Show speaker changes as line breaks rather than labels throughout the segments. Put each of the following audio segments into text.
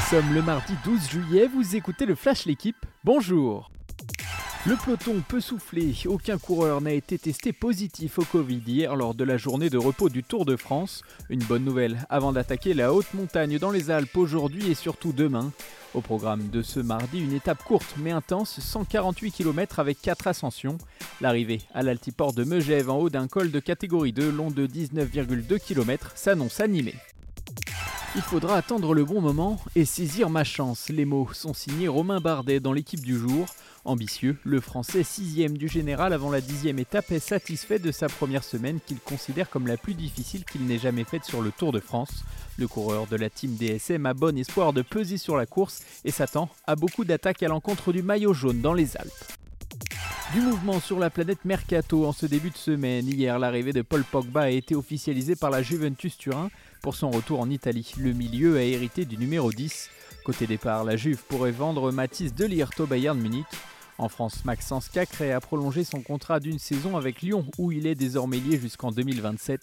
sommes le mardi 12 juillet, vous écoutez le Flash L'équipe. Bonjour le peloton peut souffler, aucun coureur n'a été testé positif au Covid hier lors de la journée de repos du Tour de France. Une bonne nouvelle avant d'attaquer la haute montagne dans les Alpes aujourd'hui et surtout demain. Au programme de ce mardi, une étape courte mais intense, 148 km avec 4 ascensions. L'arrivée à l'altiport de Megève en haut d'un col de catégorie 2 long de 19,2 km s'annonce animée. Il faudra attendre le bon moment et saisir ma chance. Les mots sont signés Romain Bardet dans l'équipe du jour. Ambitieux, le Français sixième du général avant la dixième étape est satisfait de sa première semaine qu'il considère comme la plus difficile qu'il n'ait jamais faite sur le Tour de France. Le coureur de la team DSM a bon espoir de peser sur la course et s'attend à beaucoup d'attaques à l'encontre du maillot jaune dans les Alpes. Du mouvement sur la planète Mercato en ce début de semaine. Hier, l'arrivée de Paul Pogba a été officialisée par la Juventus Turin pour son retour en Italie. Le milieu a hérité du numéro 10. Côté départ, la Juve pourrait vendre Mathis Delirte au Bayern Munich. En France, Maxence Cacré a prolongé son contrat d'une saison avec Lyon, où il est désormais lié jusqu'en 2027.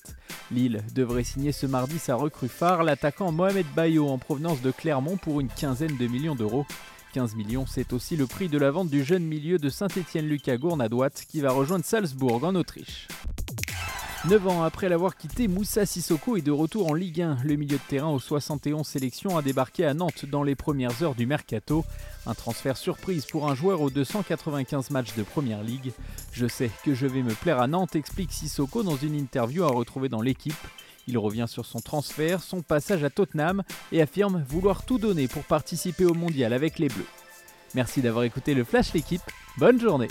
Lille devrait signer ce mardi sa recrue phare, l'attaquant Mohamed Bayo en provenance de Clermont pour une quinzaine de millions d'euros. 15 millions, c'est aussi le prix de la vente du jeune milieu de Saint-Étienne Lucas Gournadoit qui va rejoindre Salzbourg en Autriche. 9 ans après l'avoir quitté, Moussa Sissoko est de retour en Ligue 1. Le milieu de terrain aux 71 sélections a débarqué à Nantes dans les premières heures du mercato. Un transfert surprise pour un joueur aux 295 matchs de Première Ligue. Je sais que je vais me plaire à Nantes, explique Sissoko dans une interview à retrouver dans l'équipe. Il revient sur son transfert, son passage à Tottenham et affirme vouloir tout donner pour participer au mondial avec les Bleus. Merci d'avoir écouté le Flash l'équipe. Bonne journée